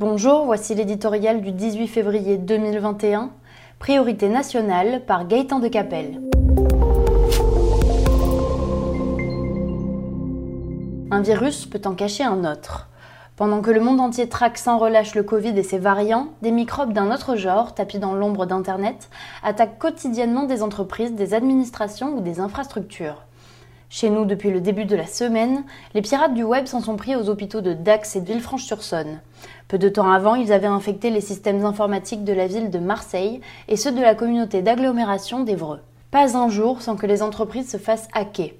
Bonjour, voici l'éditorial du 18 février 2021, Priorité nationale par Gaëtan de Capelle. Un virus peut en cacher un autre. Pendant que le monde entier traque sans relâche le Covid et ses variants, des microbes d'un autre genre, tapis dans l'ombre d'Internet, attaquent quotidiennement des entreprises, des administrations ou des infrastructures. Chez nous, depuis le début de la semaine, les pirates du web s'en sont pris aux hôpitaux de Dax et de Villefranche-sur-Saône. Peu de temps avant, ils avaient infecté les systèmes informatiques de la ville de Marseille et ceux de la communauté d'agglomération d'Evreux. Pas un jour sans que les entreprises se fassent hacker.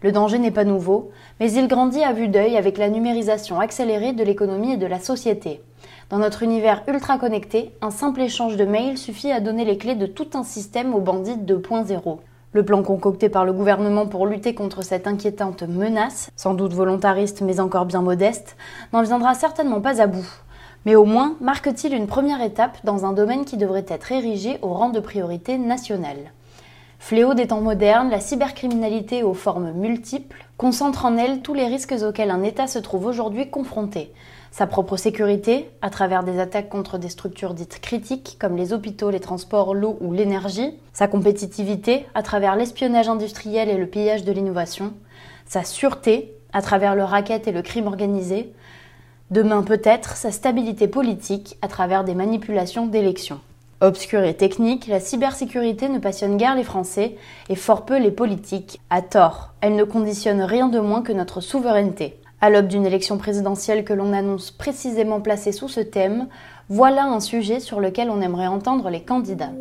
Le danger n'est pas nouveau, mais il grandit à vue d'œil avec la numérisation accélérée de l'économie et de la société. Dans notre univers ultra connecté, un simple échange de mails suffit à donner les clés de tout un système aux bandits 2.0. Le plan concocté par le gouvernement pour lutter contre cette inquiétante menace, sans doute volontariste mais encore bien modeste, n'en viendra certainement pas à bout. Mais au moins marque-t-il une première étape dans un domaine qui devrait être érigé au rang de priorité nationale. Fléau des temps modernes, la cybercriminalité aux formes multiples concentre en elle tous les risques auxquels un État se trouve aujourd'hui confronté, sa propre sécurité, à travers des attaques contre des structures dites critiques comme les hôpitaux, les transports, l'eau ou l'énergie, sa compétitivité, à travers l'espionnage industriel et le pillage de l'innovation, sa sûreté, à travers le racket et le crime organisé, demain peut-être sa stabilité politique à travers des manipulations d'élections. Obscure et technique, la cybersécurité ne passionne guère les Français et fort peu les politiques, à tort. Elle ne conditionne rien de moins que notre souveraineté. À l'aube d'une élection présidentielle que l'on annonce précisément placée sous ce thème, voilà un sujet sur lequel on aimerait entendre les candidats.